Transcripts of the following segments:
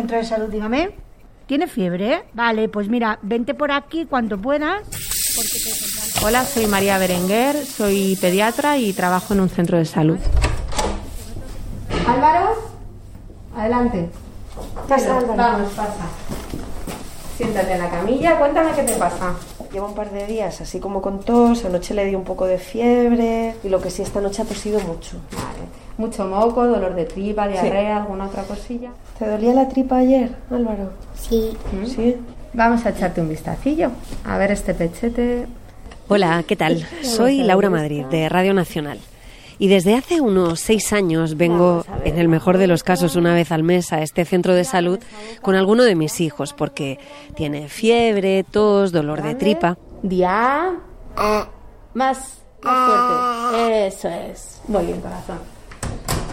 centro de salud, dígame. ¿Tiene fiebre? Vale, pues mira, vente por aquí cuando puedas. Hola, soy María Berenguer, soy pediatra y trabajo en un centro de salud. Álvaro, adelante. Vamos, pasa. Siéntate en la camilla, cuéntame qué te pasa. Llevo un par de días así como con tos, anoche le di un poco de fiebre y lo que sí esta noche ha tosido mucho. Vale. Mucho moco, dolor de tripa, diarrea, alguna otra cosilla. ¿Te dolía la tripa ayer, Álvaro? Sí. ¿Mm? Sí. Vamos a echarte un vistacillo. A ver este pechete. Hola, ¿qué tal? Soy Laura Madrid, de Radio Nacional. Y desde hace unos seis años vengo, en el mejor de los casos, una vez al mes a este centro de salud con alguno de mis hijos, porque tiene fiebre, tos, dolor de tripa. Dia. Más, más fuerte. Eso es. Muy bien, corazón.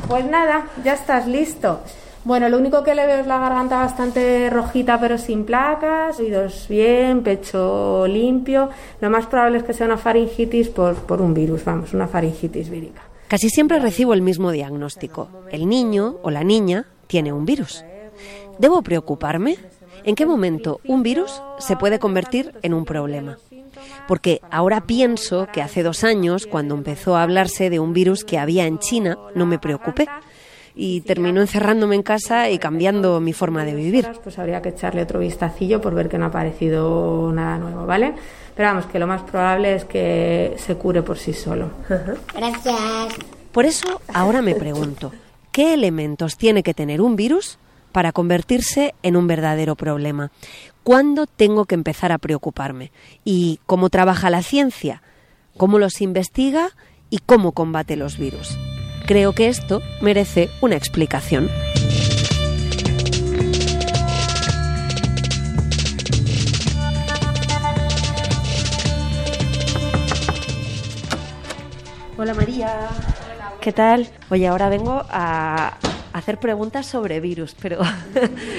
Pues nada, ya estás listo. Bueno, lo único que le veo es la garganta bastante rojita pero sin placas, oídos bien, pecho limpio. Lo más probable es que sea una faringitis por, por un virus, vamos, una faringitis vírica. Casi siempre recibo el mismo diagnóstico. El niño o la niña tiene un virus. ¿Debo preocuparme? ¿En qué momento un virus se puede convertir en un problema? Porque ahora pienso que hace dos años, cuando empezó a hablarse de un virus que había en China, no me preocupé y terminó encerrándome en casa y cambiando mi forma de vivir. Pues habría que echarle otro vistacillo por ver que no ha aparecido nada nuevo, ¿vale? Pero vamos, que lo más probable es que se cure por sí solo. Gracias. Por eso ahora me pregunto, ¿qué elementos tiene que tener un virus para convertirse en un verdadero problema? ¿Cuándo tengo que empezar a preocuparme? ¿Y cómo trabaja la ciencia? ¿Cómo los investiga? ¿Y cómo combate los virus? Creo que esto merece una explicación. Hola María. ¿Qué tal? Oye, ahora vengo a hacer preguntas sobre virus, pero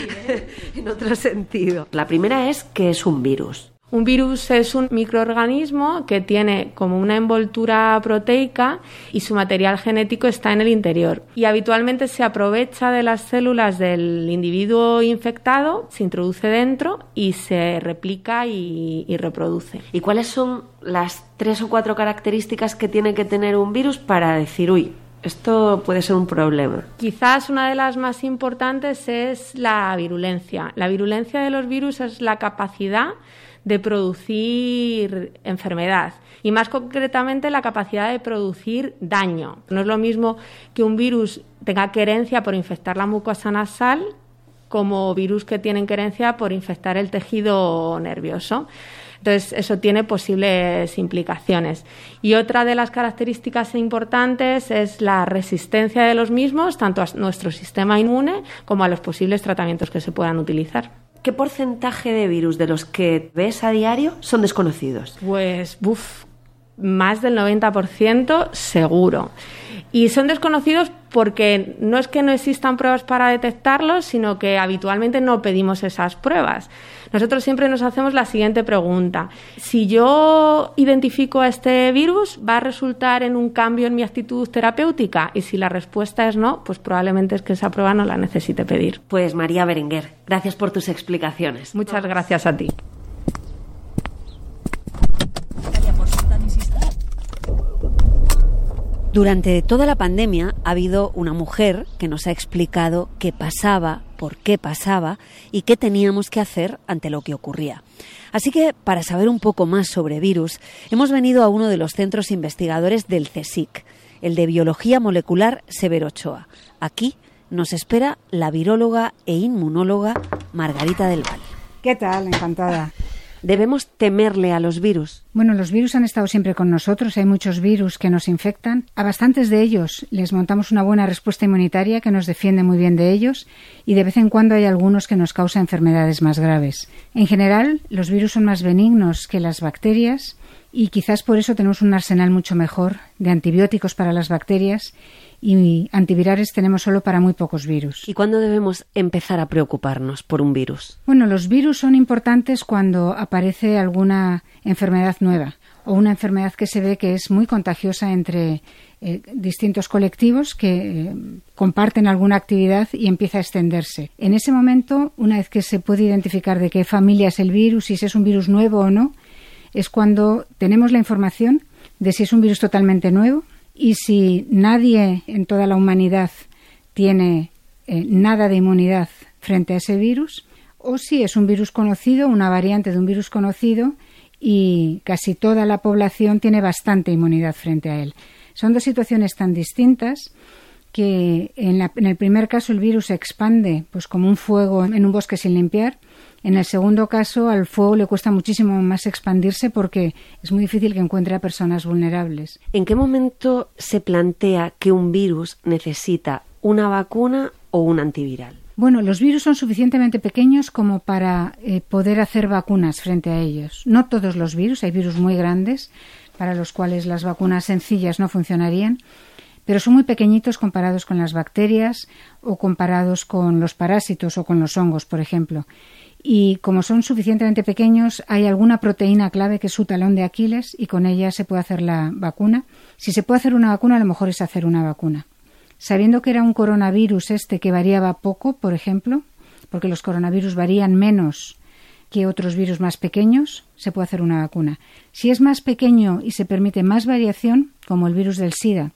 en otro sentido. La primera es, ¿qué es un virus? Un virus es un microorganismo que tiene como una envoltura proteica y su material genético está en el interior. Y habitualmente se aprovecha de las células del individuo infectado, se introduce dentro y se replica y, y reproduce. ¿Y cuáles son las tres o cuatro características que tiene que tener un virus para decir, uy, esto puede ser un problema. Quizás una de las más importantes es la virulencia. La virulencia de los virus es la capacidad de producir enfermedad y más concretamente la capacidad de producir daño. No es lo mismo que un virus tenga querencia por infectar la mucosa nasal como virus que tienen querencia por infectar el tejido nervioso. Entonces, eso tiene posibles implicaciones. Y otra de las características importantes es la resistencia de los mismos, tanto a nuestro sistema inmune como a los posibles tratamientos que se puedan utilizar. ¿Qué porcentaje de virus de los que ves a diario son desconocidos? Pues, buf, más del 90% seguro. Y son desconocidos porque no es que no existan pruebas para detectarlos, sino que habitualmente no pedimos esas pruebas. Nosotros siempre nos hacemos la siguiente pregunta. Si yo identifico a este virus, ¿va a resultar en un cambio en mi actitud terapéutica? Y si la respuesta es no, pues probablemente es que esa prueba no la necesite pedir. Pues María Berenguer, gracias por tus explicaciones. Muchas gracias a ti. Durante toda la pandemia ha habido una mujer que nos ha explicado qué pasaba, por qué pasaba y qué teníamos que hacer ante lo que ocurría. Así que, para saber un poco más sobre virus, hemos venido a uno de los centros investigadores del CSIC, el de Biología Molecular Severo Ochoa. Aquí nos espera la viróloga e inmunóloga Margarita del Val. ¿Qué tal? Encantada. ¿Debemos temerle a los virus? Bueno, los virus han estado siempre con nosotros. Hay muchos virus que nos infectan. A bastantes de ellos les montamos una buena respuesta inmunitaria que nos defiende muy bien de ellos y de vez en cuando hay algunos que nos causan enfermedades más graves. En general, los virus son más benignos que las bacterias y quizás por eso tenemos un arsenal mucho mejor de antibióticos para las bacterias y antivirales tenemos solo para muy pocos virus. ¿Y cuándo debemos empezar a preocuparnos por un virus? Bueno, los virus son importantes cuando aparece alguna enfermedad nueva o una enfermedad que se ve que es muy contagiosa entre eh, distintos colectivos que eh, comparten alguna actividad y empieza a extenderse. En ese momento, una vez que se puede identificar de qué familia es el virus y si es un virus nuevo o no, es cuando tenemos la información de si es un virus totalmente nuevo y si nadie en toda la humanidad tiene eh, nada de inmunidad frente a ese virus, o si es un virus conocido, una variante de un virus conocido, y casi toda la población tiene bastante inmunidad frente a él. Son dos situaciones tan distintas que en, en, el primer caso el virus se expande pues como un fuego en un bosque sin limpiar. En el segundo caso al fuego le cuesta muchísimo más expandirse porque es muy difícil que encuentre a personas vulnerables. ¿En qué momento se plantea que un virus necesita una vacuna o un antiviral? Bueno, los virus son suficientemente pequeños como para eh, poder hacer vacunas frente a ellos. No todos los virus, hay virus muy grandes para los cuales las vacunas sencillas no funcionarían, pero son muy pequeñitos comparados con las bacterias o comparados con los parásitos o con los hongos, por ejemplo. Y como son suficientemente pequeños, hay alguna proteína clave que es su talón de Aquiles y con ella se puede hacer la vacuna. Si se puede hacer una vacuna, a lo mejor es hacer una vacuna sabiendo que era un coronavirus este que variaba poco, por ejemplo, porque los coronavirus varían menos que otros virus más pequeños, se puede hacer una vacuna. Si es más pequeño y se permite más variación, como el virus del SIDA,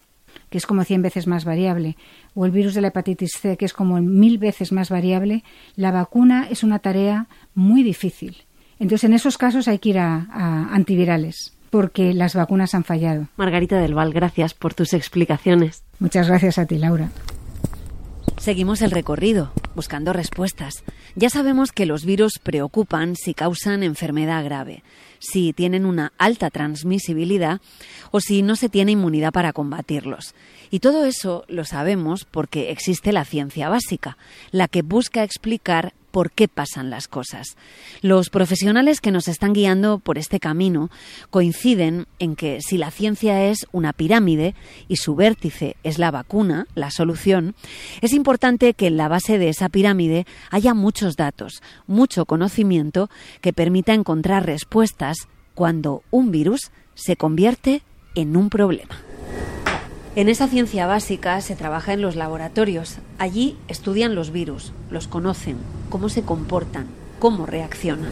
que es como 100 veces más variable, o el virus de la hepatitis C, que es como mil veces más variable, la vacuna es una tarea muy difícil. Entonces, en esos casos hay que ir a, a antivirales porque las vacunas han fallado. Margarita del Val, gracias por tus explicaciones. Muchas gracias a ti, Laura. Seguimos el recorrido, buscando respuestas. Ya sabemos que los virus preocupan si causan enfermedad grave, si tienen una alta transmisibilidad o si no se tiene inmunidad para combatirlos. Y todo eso lo sabemos porque existe la ciencia básica, la que busca explicar por qué pasan las cosas. Los profesionales que nos están guiando por este camino coinciden en que si la ciencia es una pirámide y su vértice es la vacuna, la solución, es importante que en la base de esa pirámide haya muchos datos, mucho conocimiento que permita encontrar respuestas cuando un virus se convierte en un problema. En esa ciencia básica se trabaja en los laboratorios. Allí estudian los virus, los conocen, cómo se comportan, cómo reaccionan.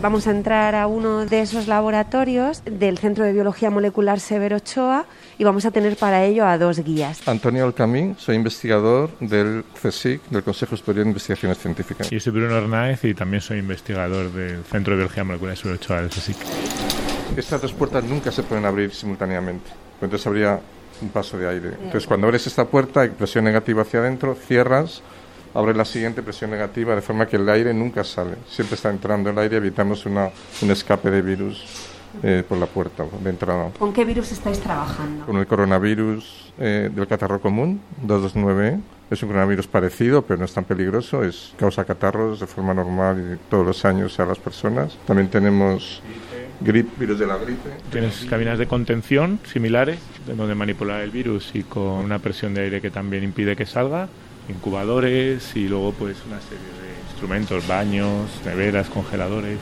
Vamos a entrar a uno de esos laboratorios del Centro de Biología Molecular Severo Ochoa y vamos a tener para ello a dos guías. Antonio Alcamín, soy investigador del CSIC, del Consejo Superior de Investigaciones Científicas. Y soy Bruno Hernández y también soy investigador del Centro de Biología Molecular Severo Ochoa del CSIC. Estas dos puertas nunca se pueden abrir simultáneamente, entonces habría un paso de aire. Entonces, cuando abres esta puerta, hay presión negativa hacia adentro, cierras, abres la siguiente presión negativa, de forma que el aire nunca sale. Siempre está entrando el aire, evitamos una, un escape de virus eh, por la puerta de entrada. ¿Con qué virus estáis trabajando? Con el coronavirus eh, del catarro común, 229. Es un coronavirus parecido, pero no es tan peligroso. Es causa catarros de forma normal y todos los años a las personas. También tenemos Grip, virus de la gripe. Tienes cabinas de contención similares, de donde manipular el virus y con una presión de aire que también impide que salga, incubadores y luego pues una serie de instrumentos, baños, neveras, congeladores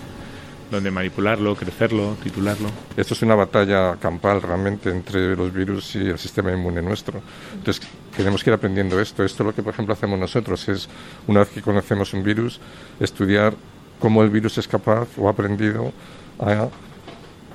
donde manipularlo, crecerlo, titularlo. Esto es una batalla campal realmente entre los virus y el sistema inmune nuestro. Entonces, tenemos que ir aprendiendo esto. Esto es lo que, por ejemplo, hacemos nosotros, es una vez que conocemos un virus, estudiar cómo el virus es capaz o ha aprendido a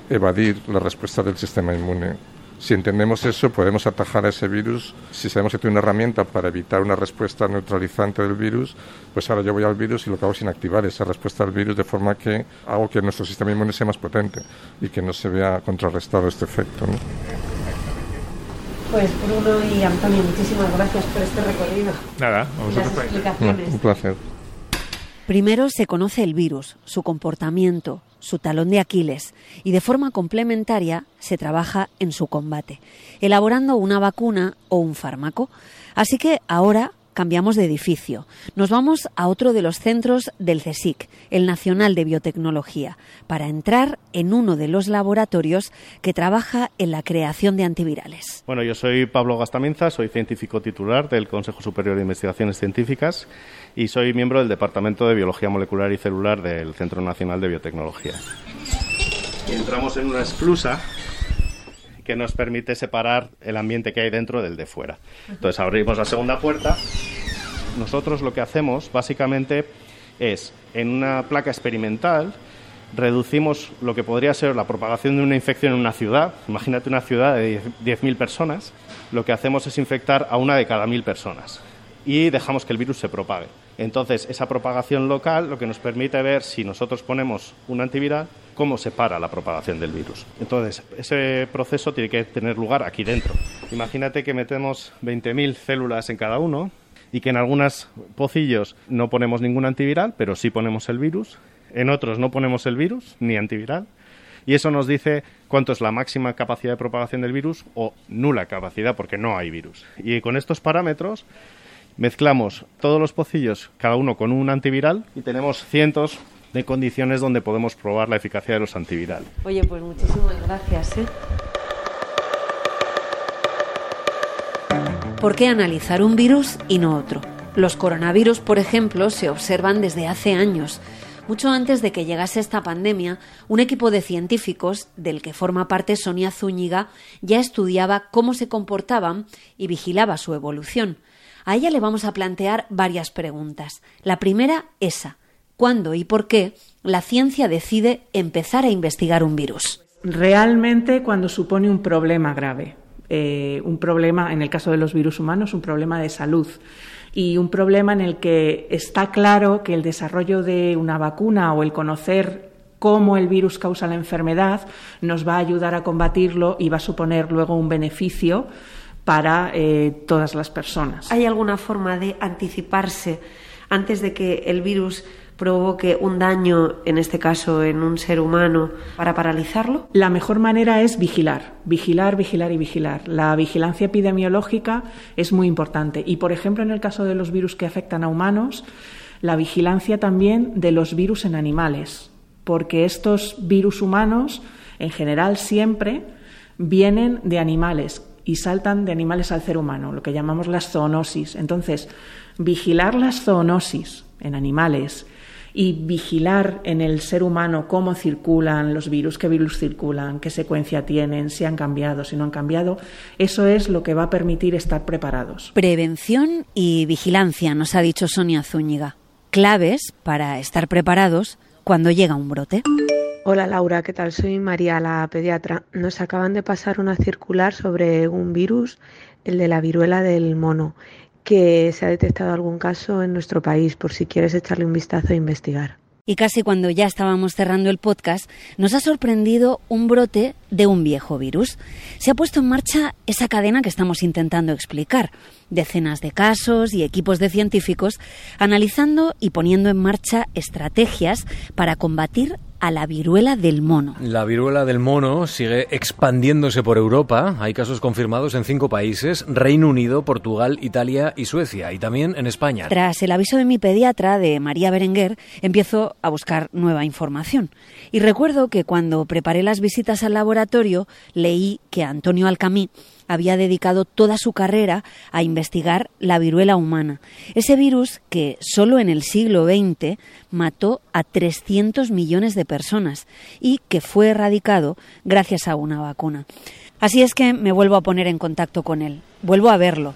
evadir la respuesta del sistema inmune. Si entendemos eso, podemos atajar a ese virus. Si sabemos que tiene una herramienta para evitar una respuesta neutralizante del virus, pues ahora yo voy al virus y lo que hago es inactivar esa respuesta al virus de forma que hago que nuestro sistema inmune sea más potente y que no se vea contrarrestado este efecto. Pues Bruno y Antonio, muchísimas gracias por este recorrido. Nada, vamos a explicaciones. un placer. Primero se conoce el virus, su comportamiento, su talón de Aquiles, y de forma complementaria se trabaja en su combate, elaborando una vacuna o un fármaco. Así que ahora cambiamos de edificio. Nos vamos a otro de los centros del CSIC, el Nacional de Biotecnología, para entrar en uno de los laboratorios que trabaja en la creación de antivirales. Bueno, yo soy Pablo Gastaminza, soy científico titular del Consejo Superior de Investigaciones Científicas y soy miembro del Departamento de Biología Molecular y Celular del Centro Nacional de Biotecnología. entramos en una esclusa que nos permite separar el ambiente que hay dentro del de fuera. Entonces abrimos la segunda puerta. Nosotros lo que hacemos básicamente es en una placa experimental reducimos lo que podría ser la propagación de una infección en una ciudad. Imagínate una ciudad de 10.000 personas. Lo que hacemos es infectar a una de cada mil personas y dejamos que el virus se propague. Entonces, esa propagación local lo que nos permite ver si nosotros ponemos un antiviral, cómo se para la propagación del virus. Entonces, ese proceso tiene que tener lugar aquí dentro. Imagínate que metemos 20.000 células en cada uno y que en algunos pocillos no ponemos ningún antiviral, pero sí ponemos el virus. En otros no ponemos el virus ni antiviral. Y eso nos dice cuánto es la máxima capacidad de propagación del virus o nula capacidad porque no hay virus. Y con estos parámetros mezclamos todos los pocillos, cada uno con un antiviral, y tenemos cientos de condiciones donde podemos probar la eficacia de los antivirales. Oye, pues muchísimas gracias. ¿eh? ¿Por qué analizar un virus y no otro? Los coronavirus, por ejemplo, se observan desde hace años. Mucho antes de que llegase esta pandemia, un equipo de científicos, del que forma parte Sonia Zúñiga, ya estudiaba cómo se comportaban y vigilaba su evolución. A ella le vamos a plantear varias preguntas. La primera, esa. ¿Cuándo y por qué la ciencia decide empezar a investigar un virus? Realmente cuando supone un problema grave. Eh, un problema, en el caso de los virus humanos, un problema de salud y un problema en el que está claro que el desarrollo de una vacuna o el conocer cómo el virus causa la enfermedad nos va a ayudar a combatirlo y va a suponer luego un beneficio para eh, todas las personas. ¿Hay alguna forma de anticiparse antes de que el virus provoque un daño, en este caso en un ser humano, para paralizarlo? La mejor manera es vigilar, vigilar, vigilar y vigilar. La vigilancia epidemiológica es muy importante y, por ejemplo, en el caso de los virus que afectan a humanos, la vigilancia también de los virus en animales, porque estos virus humanos, en general, siempre vienen de animales y saltan de animales al ser humano, lo que llamamos las zoonosis. Entonces, vigilar las zoonosis en animales y vigilar en el ser humano cómo circulan los virus, qué virus circulan, qué secuencia tienen, si han cambiado, si no han cambiado, eso es lo que va a permitir estar preparados. Prevención y vigilancia, nos ha dicho Sonia Zúñiga. Claves para estar preparados cuando llega un brote. Hola Laura, ¿qué tal? Soy María, la pediatra. Nos acaban de pasar una circular sobre un virus, el de la viruela del mono, que se ha detectado algún caso en nuestro país, por si quieres echarle un vistazo e investigar y casi cuando ya estábamos cerrando el podcast, nos ha sorprendido un brote de un viejo virus. Se ha puesto en marcha esa cadena que estamos intentando explicar. Decenas de casos y equipos de científicos analizando y poniendo en marcha estrategias para combatir a la viruela del mono. La viruela del mono sigue expandiéndose por Europa. Hay casos confirmados en cinco países, Reino Unido, Portugal, Italia y Suecia, y también en España. Tras el aviso de mi pediatra, de María Berenguer, empiezo a buscar nueva información. Y recuerdo que cuando preparé las visitas al laboratorio, leí que Antonio Alcamí había dedicado toda su carrera a investigar la viruela humana, ese virus que solo en el siglo XX mató a 300 millones de personas y que fue erradicado gracias a una vacuna. Así es que me vuelvo a poner en contacto con él, vuelvo a verlo,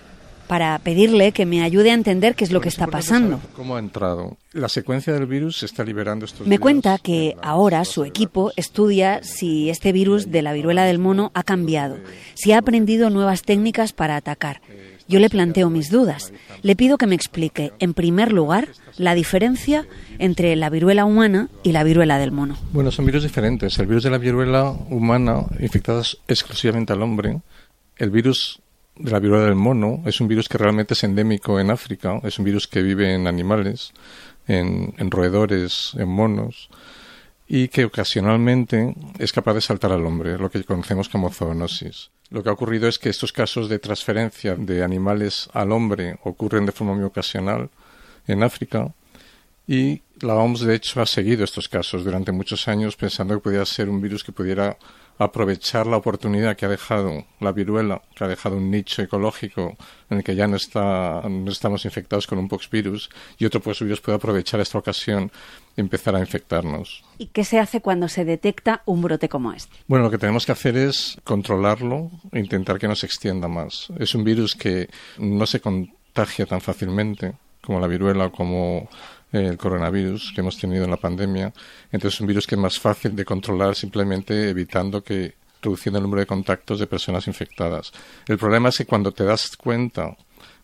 para pedirle que me ayude a entender qué es lo que está pasando. ¿Cómo ha entrado? La secuencia del virus se está liberando estos Me cuenta que ahora su equipo estudia si este virus de la viruela del mono ha cambiado, si ha aprendido nuevas técnicas para atacar. Yo le planteo mis dudas. Le pido que me explique, en primer lugar, la diferencia entre la viruela humana y la viruela del mono. Bueno, son virus diferentes. El virus de la viruela humana, infectado exclusivamente al hombre, el virus de la viruela del mono es un virus que realmente es endémico en África, es un virus que vive en animales, en, roedores, en monos, y que ocasionalmente es capaz de saltar al hombre, lo que conocemos como zoonosis. Lo que ha ocurrido es que estos casos de transferencia de animales al hombre ocurren de forma muy ocasional en África y la OMS de hecho ha seguido estos casos durante muchos años pensando que podía ser un virus que pudiera aprovechar la oportunidad que ha dejado la viruela, que ha dejado un nicho ecológico en el que ya no, está, no estamos infectados con un poxvirus y otro poxvirus puede aprovechar esta ocasión y empezar a infectarnos. ¿Y qué se hace cuando se detecta un brote como este? Bueno, lo que tenemos que hacer es controlarlo e intentar que no se extienda más. Es un virus que no se contagia tan fácilmente como la viruela o como el coronavirus que hemos tenido en la pandemia. Entonces es un virus que es más fácil de controlar simplemente evitando que reduciendo el número de contactos de personas infectadas. El problema es que cuando te das cuenta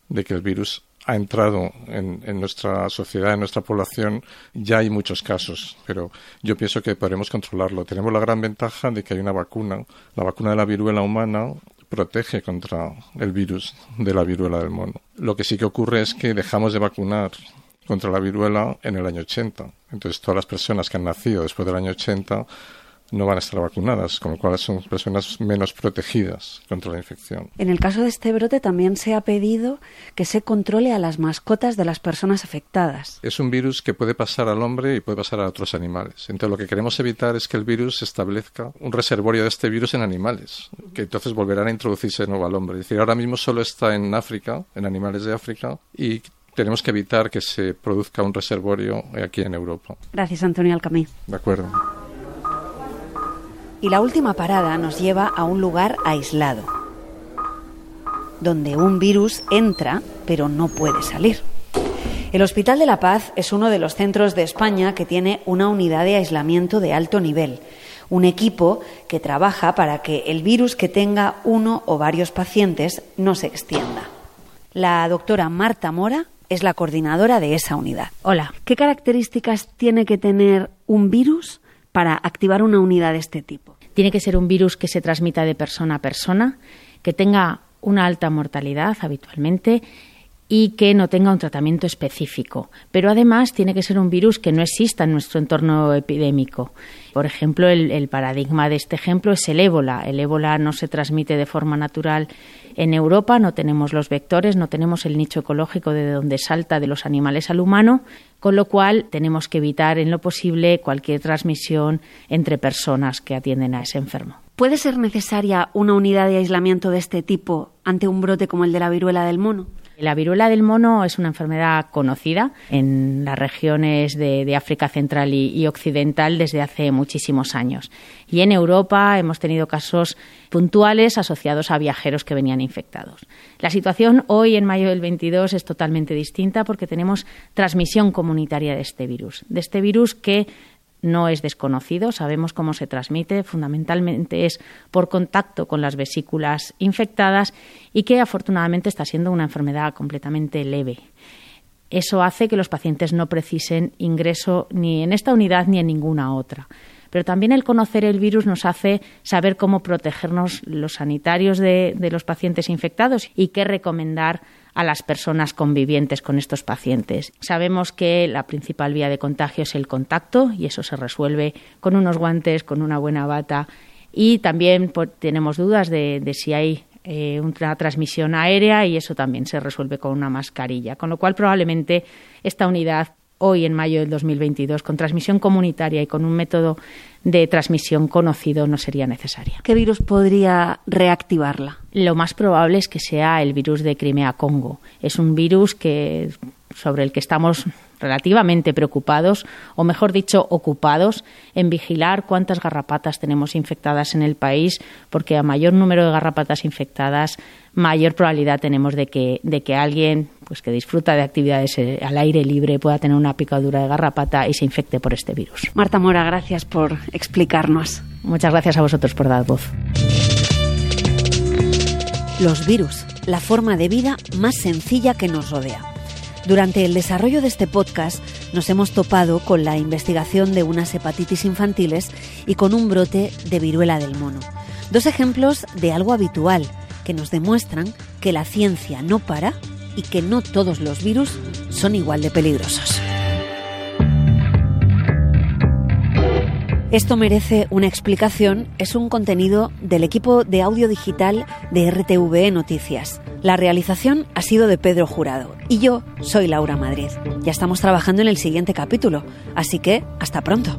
de que el virus ha entrado en, en, nuestra sociedad, en nuestra población, ya hay muchos casos, pero yo pienso que podremos controlarlo. Tenemos la gran ventaja de que hay una vacuna. La vacuna de la viruela humana protege contra el virus de la viruela del mono. Lo que sí que ocurre es que dejamos de vacunar contra la viruela en el año 80. Entonces, todas las personas que han nacido después del año 80 no van a estar vacunadas, con lo cual son personas menos protegidas contra la infección. En el caso de este brote también se ha pedido que se controle a las mascotas de las personas afectadas. Es un virus que puede pasar al hombre y puede pasar a otros animales. Entonces lo que queremos evitar es que el virus establezca un reservorio de este virus en animales, que entonces volverán a introducirse de nuevo al hombre. Es decir, ahora mismo solo está en África, en animales de África, y tenemos que evitar que se produzca un reservorio aquí en Europa. Gracias, Antonio Alcamí. De acuerdo. Y la última parada nos lleva a un lugar aislado, donde un virus entra pero no puede salir. El Hospital de la Paz es uno de los centros de España que tiene una unidad de aislamiento de alto nivel, un equipo que trabaja para que el virus que tenga uno o varios pacientes no se extienda. La doctora Marta Mora es la coordinadora de esa unidad. Hola, ¿qué características tiene que tener un virus para activar una unidad de este tipo? Tiene que ser un virus que se transmita de persona a persona, que tenga una alta mortalidad habitualmente y que no tenga un tratamiento específico. Pero además tiene que ser un virus que no exista en nuestro entorno epidémico. Por ejemplo, el, paradigma de este ejemplo es el ébola. El ébola no se transmite de forma natural en Europa, no tenemos los vectores, no tenemos el nicho ecológico de donde salta de los animales al humano, con lo cual tenemos que evitar en lo posible cualquier transmisión entre personas que atienden a ese enfermo. ¿Puede ser necesaria una unidad de aislamiento de este tipo ante un brote como el de la viruela del mono? La viruela del mono es una enfermedad conocida en las regiones de, África Central y, Occidental desde hace muchísimos años. Y en Europa hemos tenido casos puntuales asociados a viajeros que venían infectados. La situación hoy, en mayo del 22, es totalmente distinta porque tenemos transmisión comunitaria de este virus, de este virus que no es desconocido, sabemos cómo se transmite, fundamentalmente es por contacto con las vesículas infectadas y que afortunadamente está siendo una enfermedad completamente leve. Eso hace que los pacientes no precisen ingreso ni en esta unidad ni en ninguna otra. Pero también el conocer el virus nos hace saber cómo protegernos los sanitarios de, de los pacientes infectados y qué recomendar a las personas convivientes con estos pacientes. Sabemos que la principal vía de contagio es el contacto y eso se resuelve con unos guantes, con una buena bata y también pues, tenemos dudas de, de si hay eh, una transmisión aérea y eso también se resuelve con una mascarilla, con lo cual probablemente esta unidad hoy en mayo del 2022 con transmisión comunitaria y con un método de transmisión conocido no sería necesaria. ¿Qué virus podría reactivarla? Lo más probable es que sea el virus de Crimea-Congo. Es un virus que sobre el que estamos relativamente preocupados, o mejor dicho, ocupados en vigilar cuántas garrapatas tenemos infectadas en el país, porque a mayor número de garrapatas infectadas, mayor probabilidad tenemos de que, de que alguien pues, que disfruta de actividades eh, al aire libre pueda tener una picadura de garrapata y se infecte por este virus. Marta Mora, gracias por explicarnos. Muchas gracias a vosotros por dar voz. Los virus, la forma de vida más sencilla que nos rodea. Durante el desarrollo de este podcast nos hemos topado con la investigación de unas hepatitis infantiles y con un brote de viruela del mono. Dos ejemplos de algo habitual que nos demuestran que la ciencia no para y que no todos los virus son igual de peligrosos. Esto merece una explicación, es un contenido del equipo de audio digital de RTVE Noticias. La realización ha sido de Pedro Jurado y yo soy Laura Madrid. Ya estamos trabajando en el siguiente capítulo, así que hasta pronto.